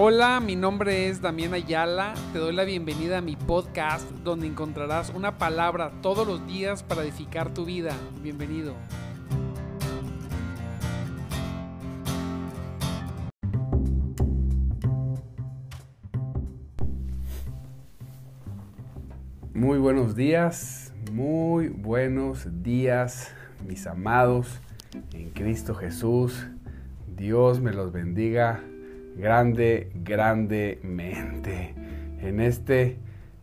Hola, mi nombre es Damián Ayala. Te doy la bienvenida a mi podcast donde encontrarás una palabra todos los días para edificar tu vida. Bienvenido. Muy buenos días, muy buenos días, mis amados en Cristo Jesús. Dios me los bendiga grande, grandemente. En este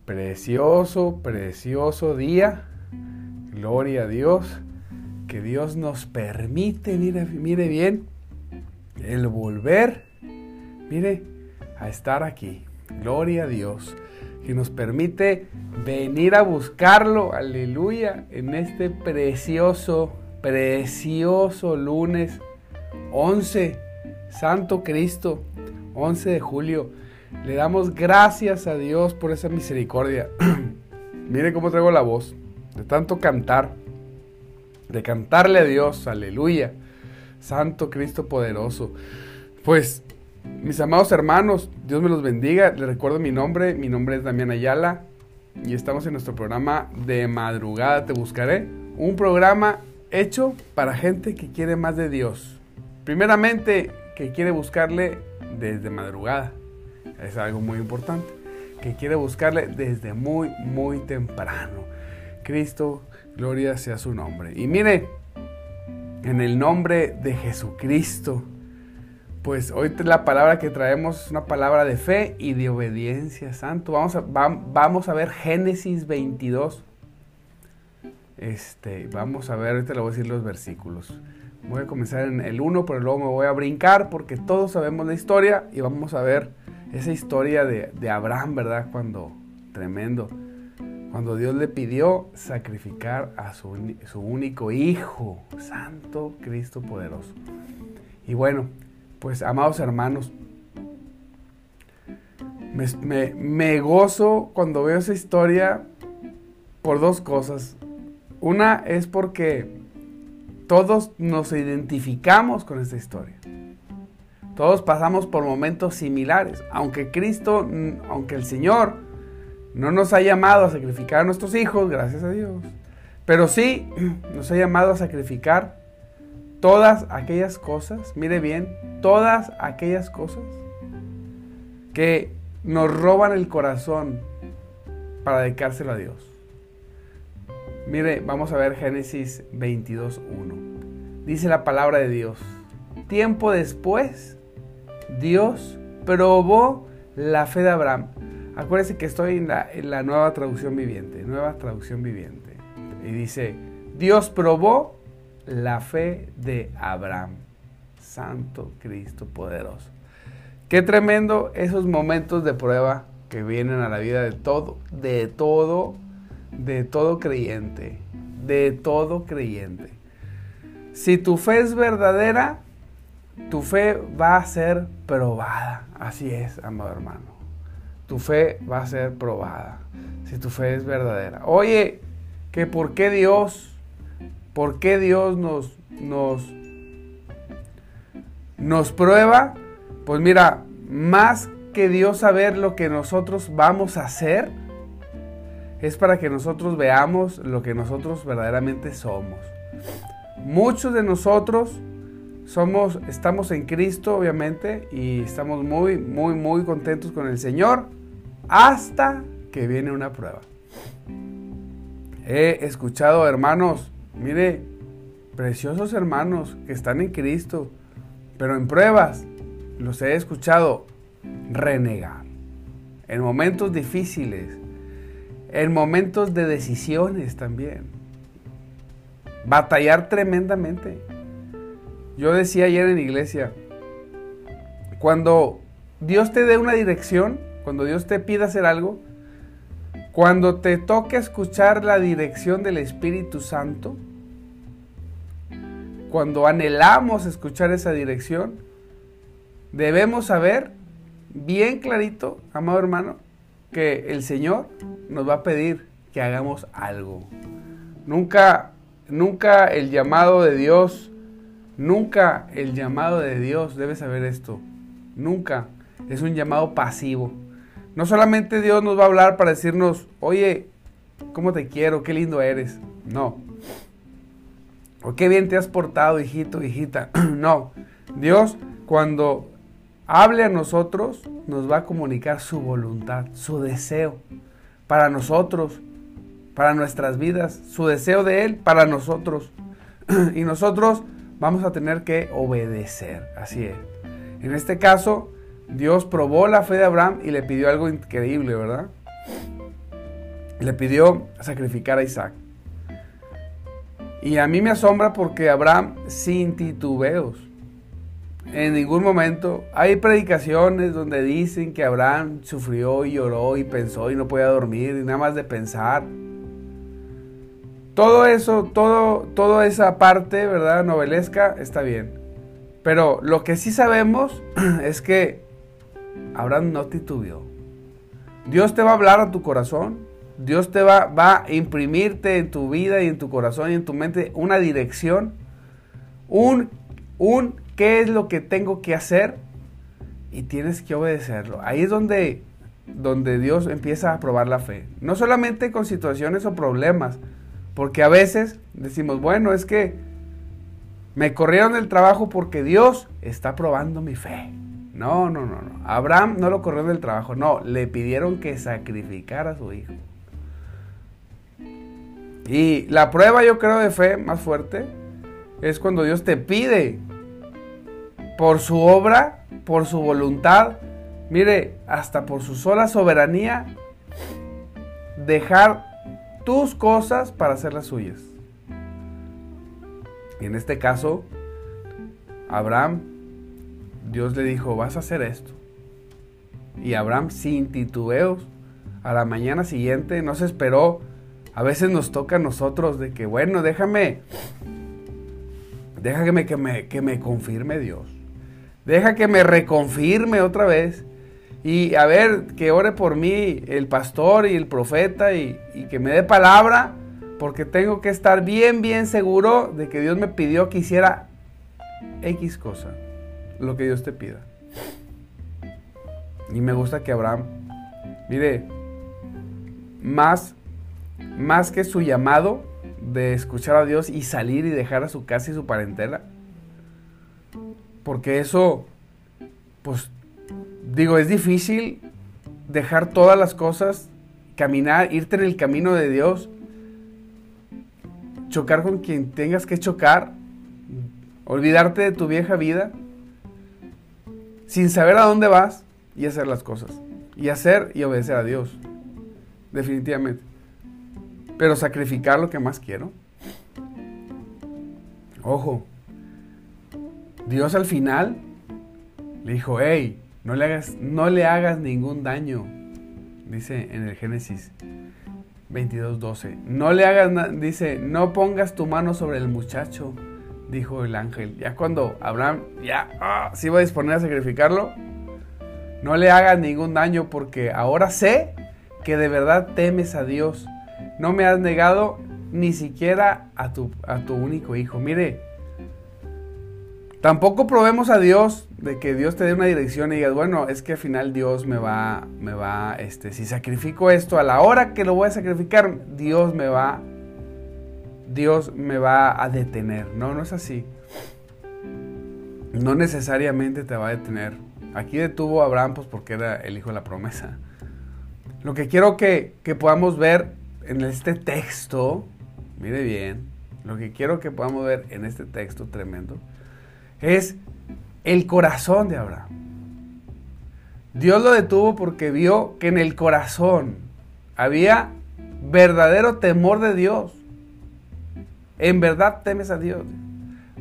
precioso, precioso día, gloria a Dios, que Dios nos permite, mire, mire bien, el volver, mire, a estar aquí. Gloria a Dios, que nos permite venir a buscarlo, aleluya, en este precioso, precioso lunes 11, Santo Cristo, 11 de julio. Le damos gracias a Dios por esa misericordia. Mire cómo traigo la voz, de tanto cantar, de cantarle a Dios, aleluya, Santo Cristo poderoso. Pues, mis amados hermanos, Dios me los bendiga. Les recuerdo mi nombre, mi nombre es Damián Ayala y estamos en nuestro programa de madrugada Te Buscaré, un programa hecho para gente que quiere más de Dios. Primeramente, que quiere buscarle desde madrugada. Es algo muy importante. Que quiere buscarle desde muy, muy temprano. Cristo, gloria sea su nombre. Y mire, en el nombre de Jesucristo, pues hoy la palabra que traemos es una palabra de fe y de obediencia, santo. Vamos a, vamos a ver Génesis 22. Este, vamos a ver, ahorita le voy a decir los versículos. Voy a comenzar en el 1, pero luego me voy a brincar porque todos sabemos la historia y vamos a ver esa historia de, Abraham, ¿verdad? Cuando, tremendo, cuando Dios le pidió sacrificar a su, único hijo, Santo Cristo poderoso. Y bueno, pues amados hermanos, me, me gozo cuando veo esa historia por dos cosas. Una es porque todos nos identificamos con esta historia. Todos pasamos por momentos similares. Aunque Cristo, aunque el Señor no nos ha llamado a sacrificar a nuestros hijos, gracias a Dios, pero sí nos ha llamado a sacrificar todas aquellas cosas, mire bien, todas aquellas cosas que nos roban el corazón para dedicárselo a Dios. Mire, vamos a ver Génesis 22.1. Dice la palabra de Dios. Tiempo después, Dios probó la fe de Abraham. Acuérdense que estoy en la, en la nueva traducción viviente, nueva traducción viviente. Y dice, Dios probó la fe de Abraham. Santo Cristo poderoso. Qué tremendo esos momentos de prueba que vienen a la vida de todo, de todo de todo creyente, de todo creyente. Si tu fe es verdadera, tu fe va a ser probada. Así es, amado hermano. Tu fe va a ser probada. Si tu fe es verdadera. Oye, que por qué Dios, por qué Dios nos, nos, nos prueba. Pues mira, más que Dios saber lo que nosotros vamos a hacer, es para que nosotros veamos lo que nosotros verdaderamente somos. Muchos de nosotros somos, estamos en Cristo, obviamente, y estamos muy, muy, muy contentos con el Señor hasta que viene una prueba. He escuchado hermanos, mire, preciosos hermanos que están en Cristo, pero en pruebas los he escuchado renegar. En momentos difíciles, en momentos de decisiones también. Batallar tremendamente. Yo decía ayer en iglesia, cuando Dios te dé una dirección, cuando Dios te pida hacer algo, cuando te toque escuchar la dirección del Espíritu Santo, cuando anhelamos escuchar esa dirección, debemos saber bien clarito, amado hermano, que el Señor nos va a pedir que hagamos algo. Nunca, nunca el llamado de Dios, nunca el llamado de Dios, debe saber esto, nunca es un llamado pasivo. No solamente Dios nos va a hablar para decirnos, oye, ¿cómo te quiero? ¿Qué lindo eres? No. O qué bien te has portado, hijito, hijita. no. Dios, cuando hable a nosotros, nos va a comunicar su voluntad, su deseo para nosotros, para nuestras vidas, su deseo de Él para nosotros. y nosotros vamos a tener que obedecer. Así es. En este caso, Dios probó la fe de Abraham y le pidió algo increíble, ¿verdad? Le pidió sacrificar a Isaac. Y a mí me asombra porque Abraham, sin titubeos, en ningún momento, hay predicaciones donde dicen que Abraham sufrió y lloró y pensó y no podía dormir y nada más de pensar. Todo eso, todo, toda esa parte, ¿verdad? Novelesca está bien. Pero lo que sí sabemos es que Abraham no titubeó. Dios te va a hablar a tu corazón. Dios te va, va a imprimirte en tu vida y en tu corazón y en tu mente una dirección. Un, un qué es lo que tengo que hacer y tienes que obedecerlo. Ahí es donde, donde Dios empieza a probar la fe. No solamente con situaciones o problemas, porque a veces decimos, bueno, es que me corrieron del trabajo porque Dios está probando mi fe. No, no, no, no. Abraham no lo corrió del trabajo, no, le pidieron que sacrificara a su hijo. Y la prueba yo creo de fe más fuerte es cuando Dios te pide por su obra, por su voluntad, mire, hasta por su sola soberanía, dejar tus cosas para hacer las suyas. Y en este caso, Abraham Dios le dijo, vas a hacer esto. Y Abraham sin titubeos, a la mañana siguiente no se esperó. A veces nos toca a nosotros de que, bueno, déjame, déjame que me, que me confirme Dios. Deja que me reconfirme otra vez. Y a ver, que ore por mí el pastor y el profeta y, que me dé palabra, porque tengo que estar bien, bien seguro de que Dios me pidió que hiciera X cosa lo que Dios te pida. Y me gusta que Abraham, mire, más, más que su llamado de escuchar a Dios y salir y dejar a su casa y su parentela, porque eso, pues, digo, es difícil dejar todas las cosas, caminar, irte en el camino de Dios, chocar con quien tengas que chocar, olvidarte de tu vieja vida sin saber a dónde vas y hacer las cosas. Y hacer y obedecer a Dios. Definitivamente. Pero sacrificar lo que más quiero. Ojo. Dios al final le dijo, hey, no le hagas, no le hagas ningún daño. Dice en el Génesis 22.12. No le hagas, dice, no pongas tu mano sobre el muchacho dijo el ángel. Ya cuando Abraham ya ah, se iba a disponer a sacrificarlo, no le hagas ningún daño porque ahora sé que de verdad temes a Dios. No me has negado ni siquiera a tu, a tu único hijo. Mire, tampoco probemos a Dios de que Dios te dé una dirección y digas, bueno, es que al final Dios me va, me va, este, si sacrifico esto a la hora que lo voy a sacrificar, Dios me va Dios me va a detener. No, no es así. No necesariamente te va a detener. Aquí detuvo a Abraham pues porque era el hijo de la promesa. Lo que quiero que, que podamos ver en este texto, mire bien, lo que quiero que podamos ver en este texto tremendo, es el corazón de Abraham. Dios lo detuvo porque vio que en el corazón había verdadero temor de Dios. En verdad temes a Dios.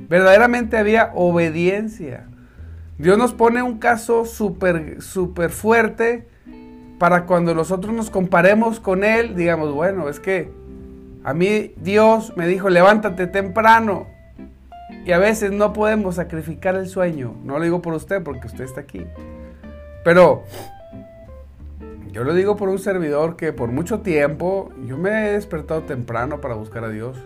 Verdaderamente había obediencia. Dios nos pone un caso súper, súper fuerte para cuando nosotros nos comparemos con Él, digamos, bueno, es que a mí Dios me dijo, levántate temprano. Y a veces no podemos sacrificar el sueño. No lo digo por usted porque usted está aquí. Pero yo lo digo por un servidor que por mucho tiempo yo me he despertado temprano para buscar a Dios.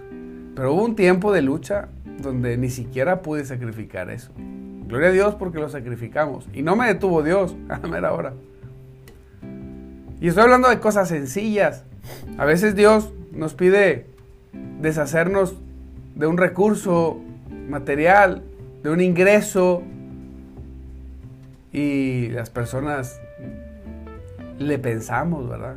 Pero hubo un tiempo de lucha donde ni siquiera pude sacrificar eso. Gloria a Dios porque lo sacrificamos. Y no me detuvo Dios a la mera hora. Y estoy hablando de cosas sencillas. A veces Dios nos pide deshacernos de un recurso material, de un ingreso, y las personas le pensamos, ¿verdad?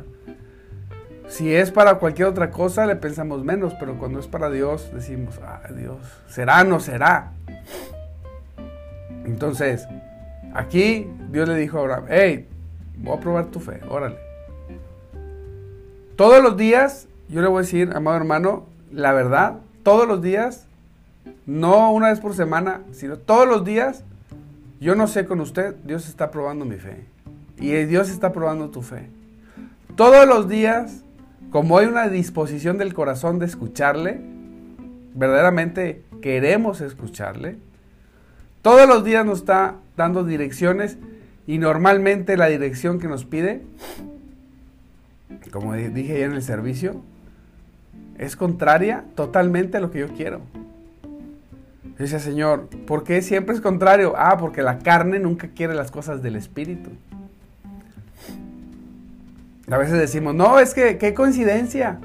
Si es para cualquier otra cosa, le pensamos menos, pero cuando es para Dios, decimos, ah, Dios, será, no será. Entonces, aquí Dios le dijo a Abraham, hey, voy a probar tu fe, órale. Todos los días, yo le voy a decir, amado hermano, la verdad, todos los días, no una vez por semana, sino todos los días, yo no sé con usted, Dios está probando mi fe. Y Dios está probando tu fe. Todos los días, como hay una disposición del corazón de escucharle, verdaderamente queremos escucharle, todos los días nos está dando direcciones y normalmente la dirección que nos pide, como dije ya en el servicio, es contraria totalmente a lo que yo quiero. Dice Señor, ¿por qué siempre es contrario? Ah, porque la carne nunca quiere las cosas del Espíritu. A veces decimos, no, es que, qué coincidencia.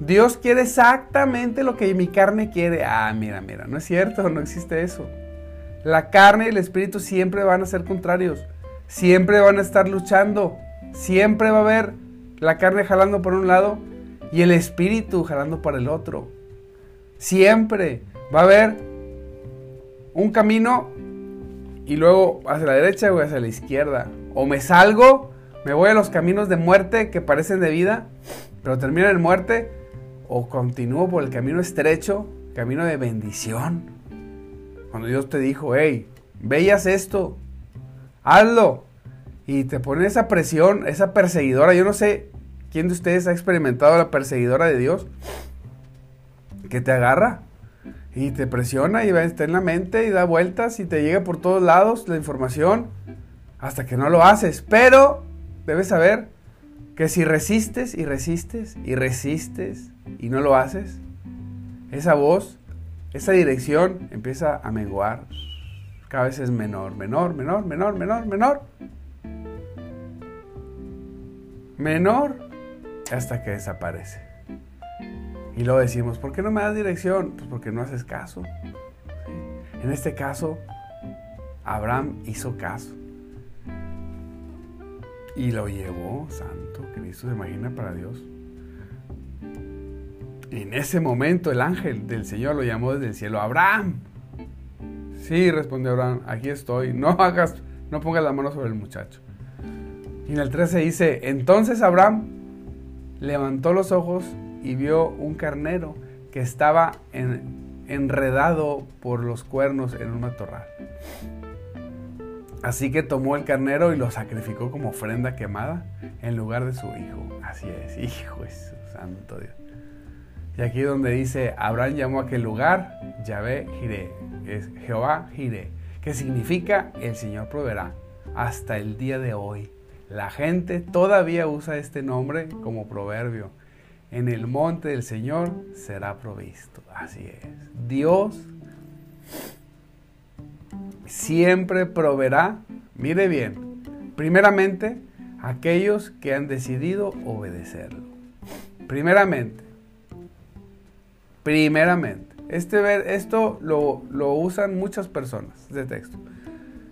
Dios quiere exactamente lo que mi carne quiere. Ah, mira, mira, no es cierto, no existe eso. La carne y el espíritu siempre van a ser contrarios. Siempre van a estar luchando. Siempre va a haber la carne jalando por un lado y el espíritu jalando por el otro. Siempre va a haber un camino y luego hacia la derecha o hacia la izquierda. O me salgo me voy a los caminos de muerte que parecen de vida, pero terminan en muerte, o continúo por el camino estrecho, camino de bendición. Cuando Dios te dijo, hey, veías esto, hazlo, y te pone esa presión, esa perseguidora. Yo no sé quién de ustedes ha experimentado la perseguidora de Dios, que te agarra y te presiona y está en la mente y da vueltas y te llega por todos lados la información hasta que no lo haces. Pero debes saber que si resistes y resistes y resistes y no lo haces, esa voz, esa dirección empieza a menguar. Cada vez es menor, menor, menor, menor, menor, menor. Menor hasta que desaparece. Y luego decimos, ¿por qué no me das dirección? Pues porque no haces caso. En este caso, Abraham hizo caso. Y lo llevó, santo Cristo, se imagina para Dios. En ese momento el ángel del Señor lo llamó desde el cielo, Abraham. Sí, respondió Abraham, aquí estoy, no hagas, no pongas la mano sobre el muchacho. Y en el 13 dice, entonces Abraham levantó los ojos y vio un carnero que estaba enredado por los cuernos en un matorral. Así que tomó el carnero y lo sacrificó como ofrenda quemada en lugar de su hijo. Así es, hijo es santo Dios. Y aquí donde dice, Abraham llamó a aquel lugar Yahvé Jireh, es Jehová Jireh, que significa el Señor proveerá. Hasta el día de hoy, la gente todavía usa este nombre como proverbio. En el monte del Señor será provisto. Así es. Dios siempre proveerá, mire bien, primeramente aquellos que han decidido obedecerlo. Primeramente, primeramente. Este, esto lo, lo usan muchas personas de texto.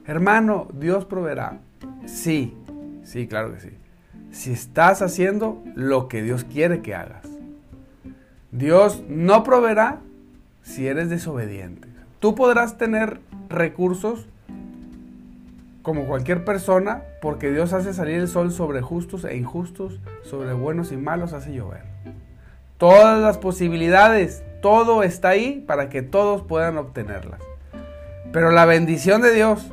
Hermano, Dios proveerá. Sí, sí, claro que sí. Si estás haciendo lo que Dios quiere que hagas. Dios no proveerá si eres desobediente. Tú podrás tener recursos como cualquier persona, porque Dios hace salir el sol sobre justos e injustos, sobre buenos y malos hace llover. Todas las posibilidades, todo está ahí para que todos puedan obtenerlas. Pero la bendición de Dios,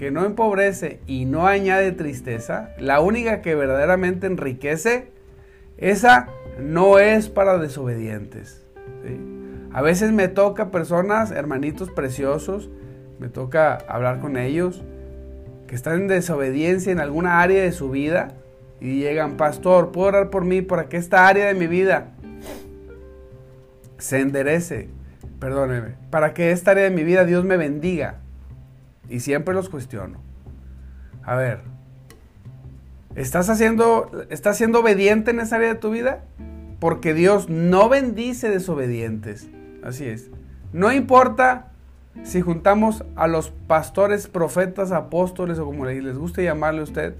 que no empobrece y no añade tristeza, la única que verdaderamente enriquece, esa no es para desobedientes. A veces me toca personas, hermanitos preciosos, me toca hablar con ellos que están en desobediencia en alguna área de su vida y llegan, pastor, ¿puedo orar por mí para que esta área de mi vida se enderece? Perdóneme, para que esta área de mi vida Dios me bendiga. Y siempre los cuestiono. A ver, ¿estás haciendo, estás siendo obediente en esa área de tu vida? Porque Dios no bendice desobedientes. Así es. No importa si juntamos a los pastores, profetas, apóstoles o como les guste llamarle a usted,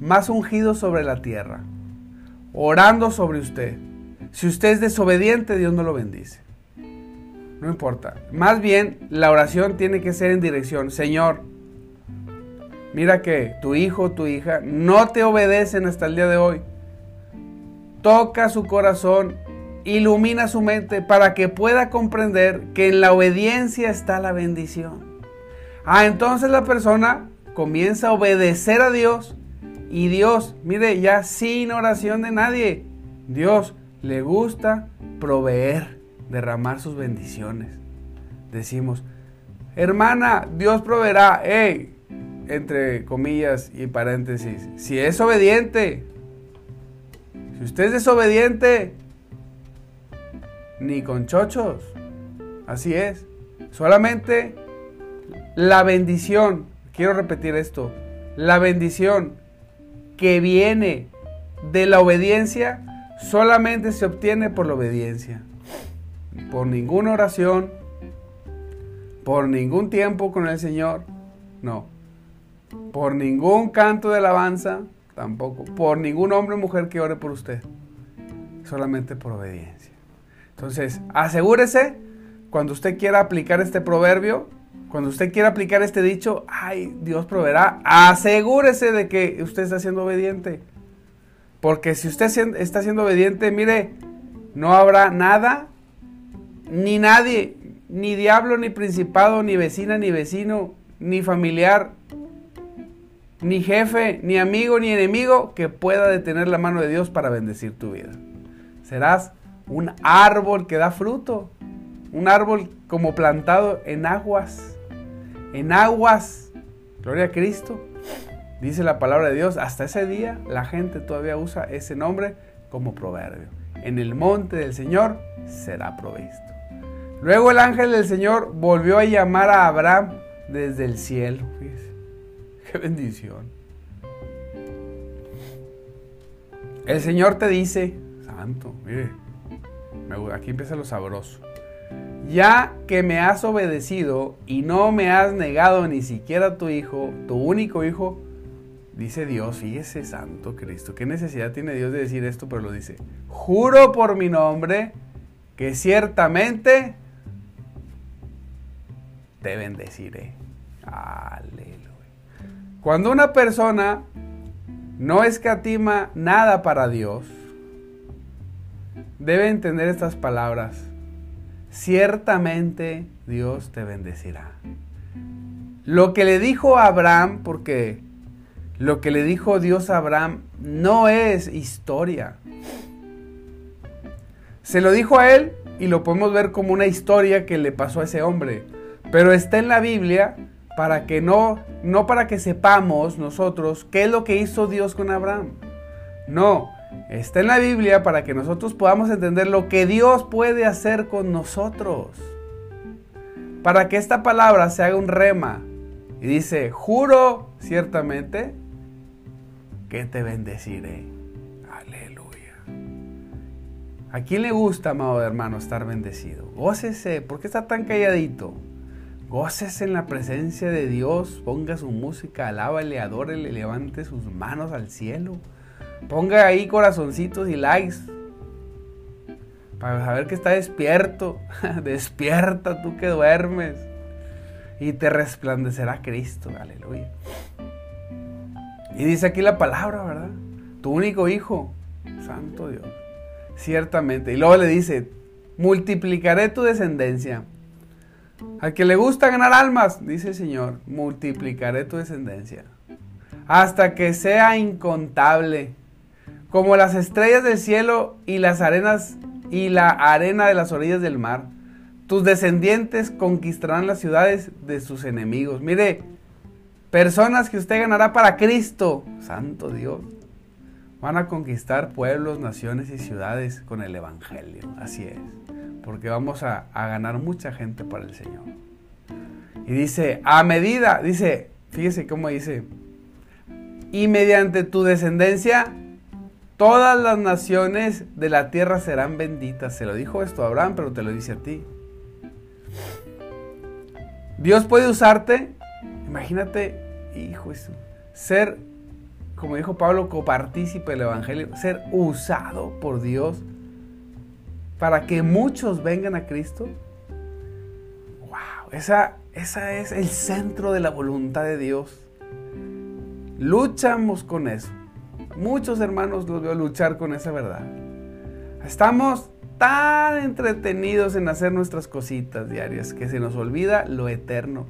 más ungidos sobre la tierra, orando sobre usted. Si usted es desobediente, Dios no lo bendice. No importa. Más bien, la oración tiene que ser en dirección. Señor, mira que tu hijo tu hija no te obedecen hasta el día de hoy. Toca su corazón, ilumina su mente para que pueda comprender que en la obediencia está la bendición. Ah, entonces la persona comienza a obedecer a Dios y Dios, mire, ya sin oración de nadie, Dios le gusta proveer derramar sus bendiciones. Decimos, hermana, Dios proveerá, entre comillas y paréntesis, si es obediente, si usted es desobediente, ni con chochos, así es, solamente la bendición, quiero repetir esto, la bendición que viene de la obediencia solamente se obtiene por la obediencia por ninguna oración, por ningún tiempo con el Señor, no. Por ningún canto de alabanza, tampoco. Por ningún hombre o mujer que ore por usted. Solamente por obediencia. Entonces, asegúrese cuando usted quiera aplicar este proverbio, cuando usted quiera aplicar este dicho, ay, Dios proveerá, asegúrese de que usted está siendo obediente. Porque si usted está siendo obediente, mire, no habrá nada ni nadie, ni diablo, ni principado, ni vecina, ni vecino, ni familiar, ni jefe, ni amigo, ni enemigo que pueda detener la mano de Dios para bendecir tu vida. Serás un árbol que da fruto, un árbol como plantado en aguas, en aguas. Gloria a Cristo. Dice la palabra de Dios, hasta ese día la gente todavía usa ese nombre como proverbio. En el monte del Señor será provisto. Luego el ángel del Señor volvió a llamar a Abraham desde el cielo. Qué bendición. El Señor te dice, santo, mire, aquí empieza lo sabroso. Ya que me has obedecido y no me has negado ni siquiera tu hijo, tu único hijo, dice Dios, fíjese, santo Cristo, ¿qué necesidad tiene Dios de decir esto? Pero lo dice, juro por mi nombre que ciertamente te bendeciré. Aleluya. Cuando una persona no escatima nada para Dios, debe entender estas palabras. Ciertamente Dios te bendecirá. Lo que le dijo a Abraham, porque lo que le dijo Dios a Abraham no es historia. Se lo dijo a él y lo podemos ver como una historia que le pasó a ese hombre. Pero está en la Biblia para que no, no para que sepamos nosotros qué es lo que hizo Dios con Abraham. No, está en la Biblia para que nosotros podamos entender lo que Dios puede hacer con nosotros. Para que esta palabra se haga un rema. Y dice, juro ciertamente que te bendeciré. Aleluya. ¿A quién le gusta, amado hermano, estar bendecido? Gócese. ¿Por qué está tan calladito? Goces en la presencia de Dios, ponga su música, alábale, adórele, levante sus manos al cielo. Ponga ahí corazoncitos y likes para saber que está despierto. Despierta tú que duermes y te resplandecerá Cristo. Aleluya. Y dice aquí la palabra, ¿verdad? Tu único hijo, Santo Dios. Ciertamente. Y luego le dice, multiplicaré tu descendencia al que le gusta ganar almas, dice el Señor, multiplicaré tu descendencia hasta que sea incontable, como las estrellas del cielo y las arenas y la arena de las orillas del mar. Tus descendientes conquistarán las ciudades de sus enemigos. Mire, personas que usted ganará para Cristo, Santo Dios, van a conquistar pueblos, naciones y ciudades con el Evangelio. Así es porque vamos a, ganar mucha gente para el Señor. Y dice, a medida, dice, fíjese cómo dice, y mediante tu descendencia todas las naciones de la tierra serán benditas. Se lo dijo esto a Abraham, pero te lo dice a ti. Dios puede usarte, imagínate, hijo, eso, ser, como dijo Pablo, copartícipe del Evangelio, ser usado por Dios para que muchos vengan a Cristo. ¡Wow! Esa, esa es el centro de la voluntad de Dios. Luchamos con eso. Muchos hermanos los veo luchar con esa verdad. Estamos tan entretenidos en hacer nuestras cositas diarias que se nos olvida lo eterno.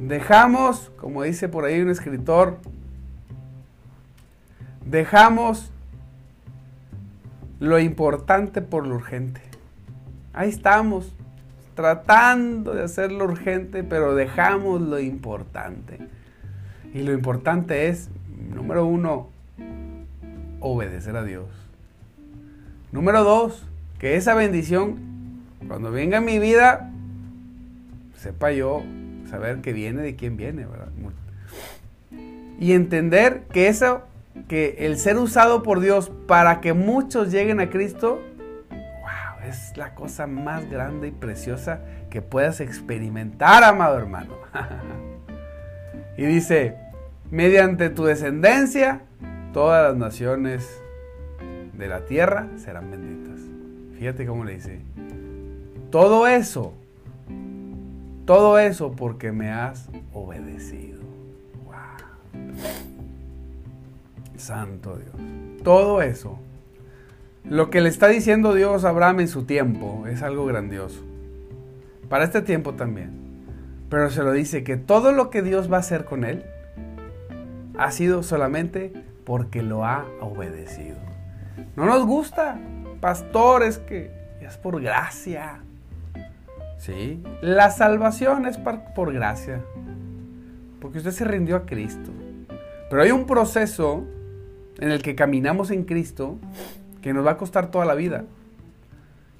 Dejamos, como dice por ahí un escritor, dejamos lo importante por lo urgente. Ahí estamos, tratando de hacer lo urgente, pero dejamos lo importante. Y lo importante es, número uno, obedecer a Dios. Número dos, que esa bendición, cuando venga a mi vida, sepa yo saber que viene de quién viene, ¿verdad? Y entender que eso, que el ser usado por Dios para que muchos lleguen a Cristo, wow, es la cosa más grande y preciosa que puedas experimentar, amado hermano. y dice, mediante tu descendencia, todas las naciones de la tierra serán benditas. Fíjate cómo le dice. Todo eso, todo eso porque me has obedecido. Wow. Santo Dios. Todo eso. Lo que le está diciendo Dios a Abraham en su tiempo es algo grandioso. Para este tiempo también. Pero se lo dice que todo lo que Dios va a hacer con él ha sido solamente porque lo ha obedecido. No nos gusta, pastores, que es por gracia. Sí, la salvación es por, gracia. Porque usted se rindió a Cristo. Pero hay un proceso en el que caminamos en Cristo que nos va a costar toda la vida.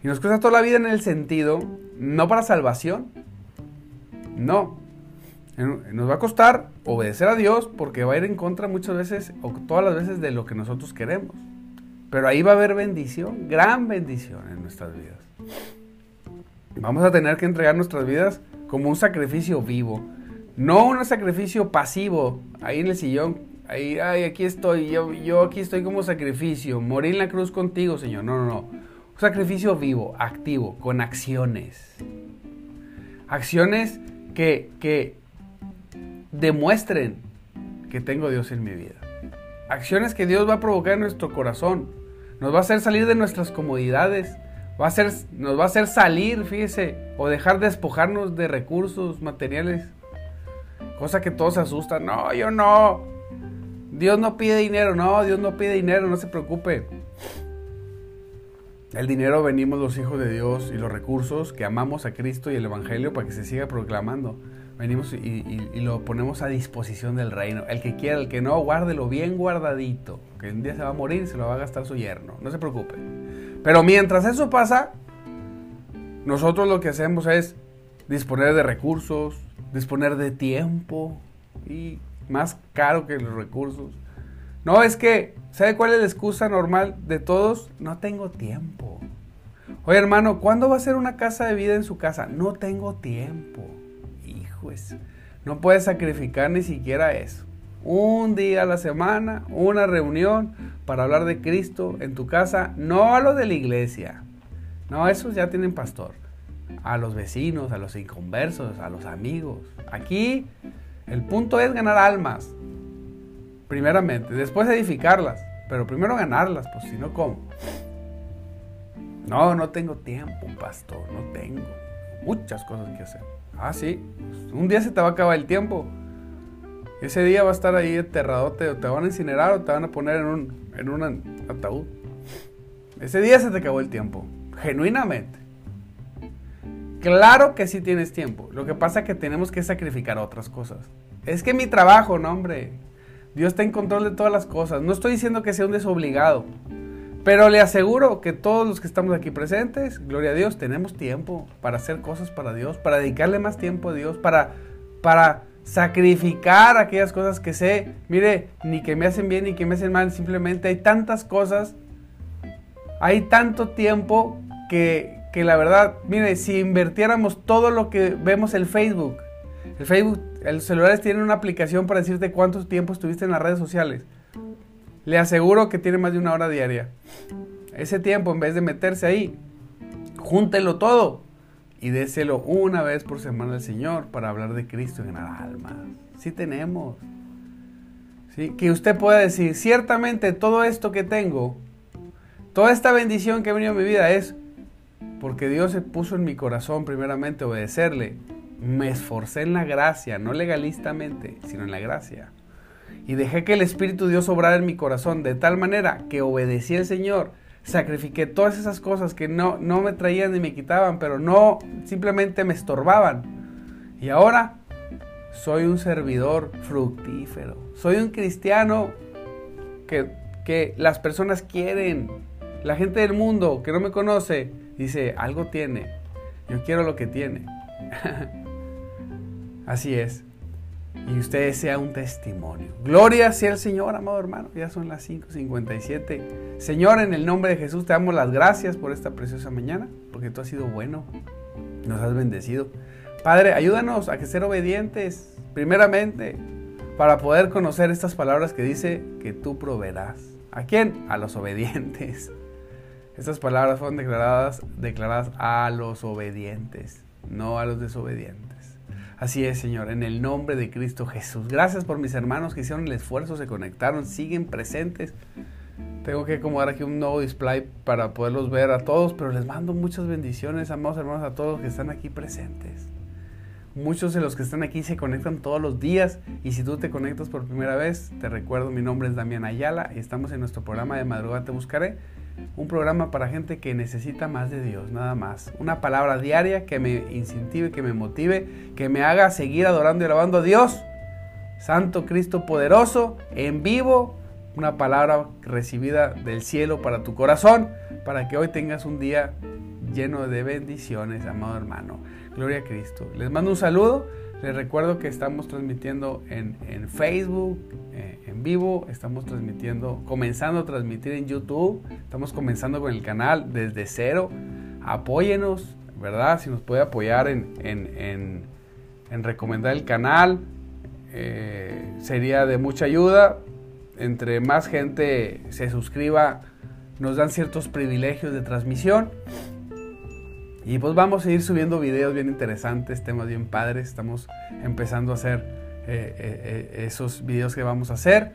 Y nos cuesta toda la vida en el sentido, no para salvación, no. Nos va a costar obedecer a Dios porque va a ir en contra muchas veces o todas las veces de lo que nosotros queremos. Pero ahí va a haber bendición, gran bendición en nuestras vidas. Vamos a tener que entregar nuestras vidas como un sacrificio vivo, no un sacrificio pasivo, ahí en el sillón, ahí, ay, aquí estoy, yo, yo aquí estoy como sacrificio, morir en la cruz contigo, Señor. No, no, no. Un sacrificio vivo, activo, con acciones. Acciones que, que demuestren que tengo Dios en mi vida. Acciones que Dios va a provocar en nuestro corazón. Nos va a hacer salir de nuestras comodidades. Va a hacer, nos va a hacer salir, fíjese, o dejar despojarnos de recursos materiales. Cosa que todos se asustan. No, yo no. Dios no pide dinero. No, Dios no pide dinero. No se preocupe. El dinero venimos los hijos de Dios y los recursos que amamos a Cristo y el Evangelio para que se siga proclamando venimos y, lo ponemos a disposición del reino. El que quiera, el que no, guárdelo bien guardadito. Que un día se va a morir se lo va a gastar su yerno. No se preocupe. Pero mientras eso pasa, nosotros lo que hacemos es disponer de recursos, disponer de tiempo y más caro que los recursos. No, es que, ¿sabe cuál es la excusa normal de todos? No tengo tiempo. Oye hermano, ¿cuándo va a ser una casa de vida en su casa? No tengo tiempo. Pues, no puedes sacrificar ni siquiera eso. Un día a la semana, una reunión para hablar de Cristo en tu casa, no a lo de la iglesia. No, esos ya tienen pastor. A los vecinos, a los inconversos, a los amigos. Aquí el punto es ganar almas. Primeramente, después edificarlas. Pero primero ganarlas, pues si no, ¿cómo? No, no tengo tiempo, pastor, no tengo. Muchas cosas que hacer. Ah, sí. Un día se te va a acabar el tiempo. Ese día va a estar ahí enterradote, o te van a incinerar o te van a poner en un, en un ataúd. Ese día se te acabó el tiempo. Genuinamente. Claro que sí tienes tiempo. Lo que pasa es que tenemos que sacrificar otras cosas. Es que mi trabajo, no hombre. Dios está en control de todas las cosas. No estoy diciendo que sea un desobligado. Pero le aseguro que todos los que estamos aquí presentes, gloria a Dios, tenemos tiempo para hacer cosas para Dios, para dedicarle más tiempo a Dios, para, para sacrificar aquellas cosas que sé, mire, ni que me hacen bien ni que me hacen mal, simplemente hay tantas cosas, hay tanto tiempo que, que la verdad, mire, si invirtiéramos todo lo que vemos en Facebook, el Facebook, los celulares tienen una aplicación para decirte cuánto tiempo estuviste en las redes sociales. Le aseguro que tiene más de una hora diaria. Ese tiempo, en vez de meterse ahí, júntelo todo y déselo una vez por semana al Señor para hablar de Cristo en ganar almas. Sí tenemos. ¿Sí? Que usted pueda decir, ciertamente todo esto que tengo, toda esta bendición que ha venido a mi vida es porque Dios se puso en mi corazón primeramente obedecerle. Me esforcé en la gracia, no legalistamente, sino en la gracia y dejé que el Espíritu Dios obrara en mi corazón de tal manera que obedecí al Señor, sacrifiqué todas esas cosas que no, no me traían ni me quitaban, pero no simplemente me estorbaban. Y ahora soy un servidor fructífero, soy un cristiano que, que las personas quieren, la gente del mundo que no me conoce dice, algo tiene, yo quiero lo que tiene. Así es y usted sea un testimonio. Gloria sea el Señor, amado hermano. Ya son las 5:57. Señor, en el nombre de Jesús te damos las gracias por esta preciosa mañana, porque tú has sido bueno, nos has bendecido. Padre, ayúdanos a que ser obedientes, primeramente, para poder conocer estas palabras que dice que tú proveerás. ¿A quién? A los obedientes. Estas palabras fueron declaradas, declaradas a los obedientes, no a los desobedientes. Así es, Señor, en el nombre de Cristo Jesús. Gracias por mis hermanos que hicieron el esfuerzo, se conectaron, siguen presentes. Tengo que acomodar aquí un nuevo display para poderlos ver a todos, pero les mando muchas bendiciones, amados hermanos, a todos los que están aquí presentes. Muchos de los que están aquí se conectan todos los días y si tú te conectas por primera vez, te recuerdo, mi nombre es Damián Ayala y estamos en nuestro programa de Madrugada Te Buscaré un programa para gente que necesita más de Dios, nada más. Una palabra diaria que me incentive, que me motive, que me haga seguir adorando y alabando a Dios. Santo Cristo poderoso, en vivo, una palabra recibida del cielo para tu corazón, para que hoy tengas un día lleno de bendiciones, amado hermano. Gloria a Cristo. Les mando un saludo. Les recuerdo que estamos transmitiendo en, Facebook, eh, en estamos transmitiendo, comenzando a transmitir en YouTube, estamos comenzando con el canal desde cero. Apóyenos, ¿verdad? Si nos puede apoyar en, en, recomendar el canal, eh, sería de mucha ayuda. Entre más gente se suscriba, nos dan ciertos privilegios de transmisión. Y pues vamos a ir subiendo videos bien interesantes, temas bien padres. Estamos empezando a hacer eh, eh, eh, esos videos que vamos a hacer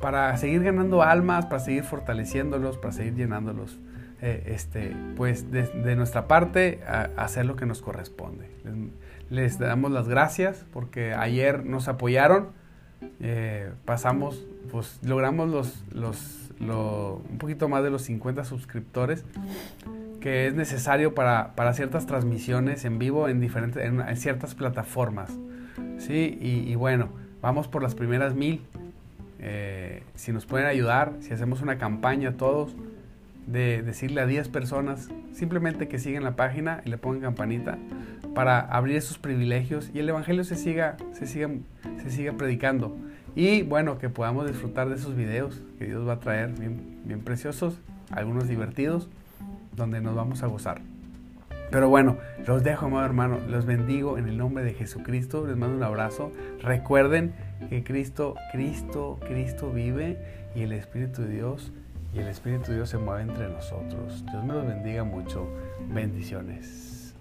para seguir ganando almas, para seguir fortaleciéndolos, para seguir llenándolos. este, pues de, nuestra parte, hacer lo que nos corresponde. Les, damos las gracias porque ayer nos apoyaron. pasamos, pues logramos los, los, un poquito más de los 50 suscriptores que es necesario para, ciertas transmisiones en vivo en, diferentes, en, ciertas plataformas. ¿Sí? Y, bueno, vamos por las primeras mil. Eh, si nos pueden ayudar, si hacemos una campaña todos de decirle a 10 personas simplemente que sigan la página y le pongan campanita para abrir esos privilegios y el Evangelio se siga, se siga, se siga predicando. Y bueno, que podamos disfrutar de esos videos que Dios va a traer bien, bien preciosos, algunos divertidos donde nos vamos a gozar. Pero bueno, los dejo, amado hermano, los bendigo en el nombre de Jesucristo, les mando un abrazo. Recuerden que Cristo, Cristo, Cristo vive y el Espíritu de Dios y el Espíritu de Dios se mueve entre nosotros. Dios me los bendiga mucho. Bendiciones.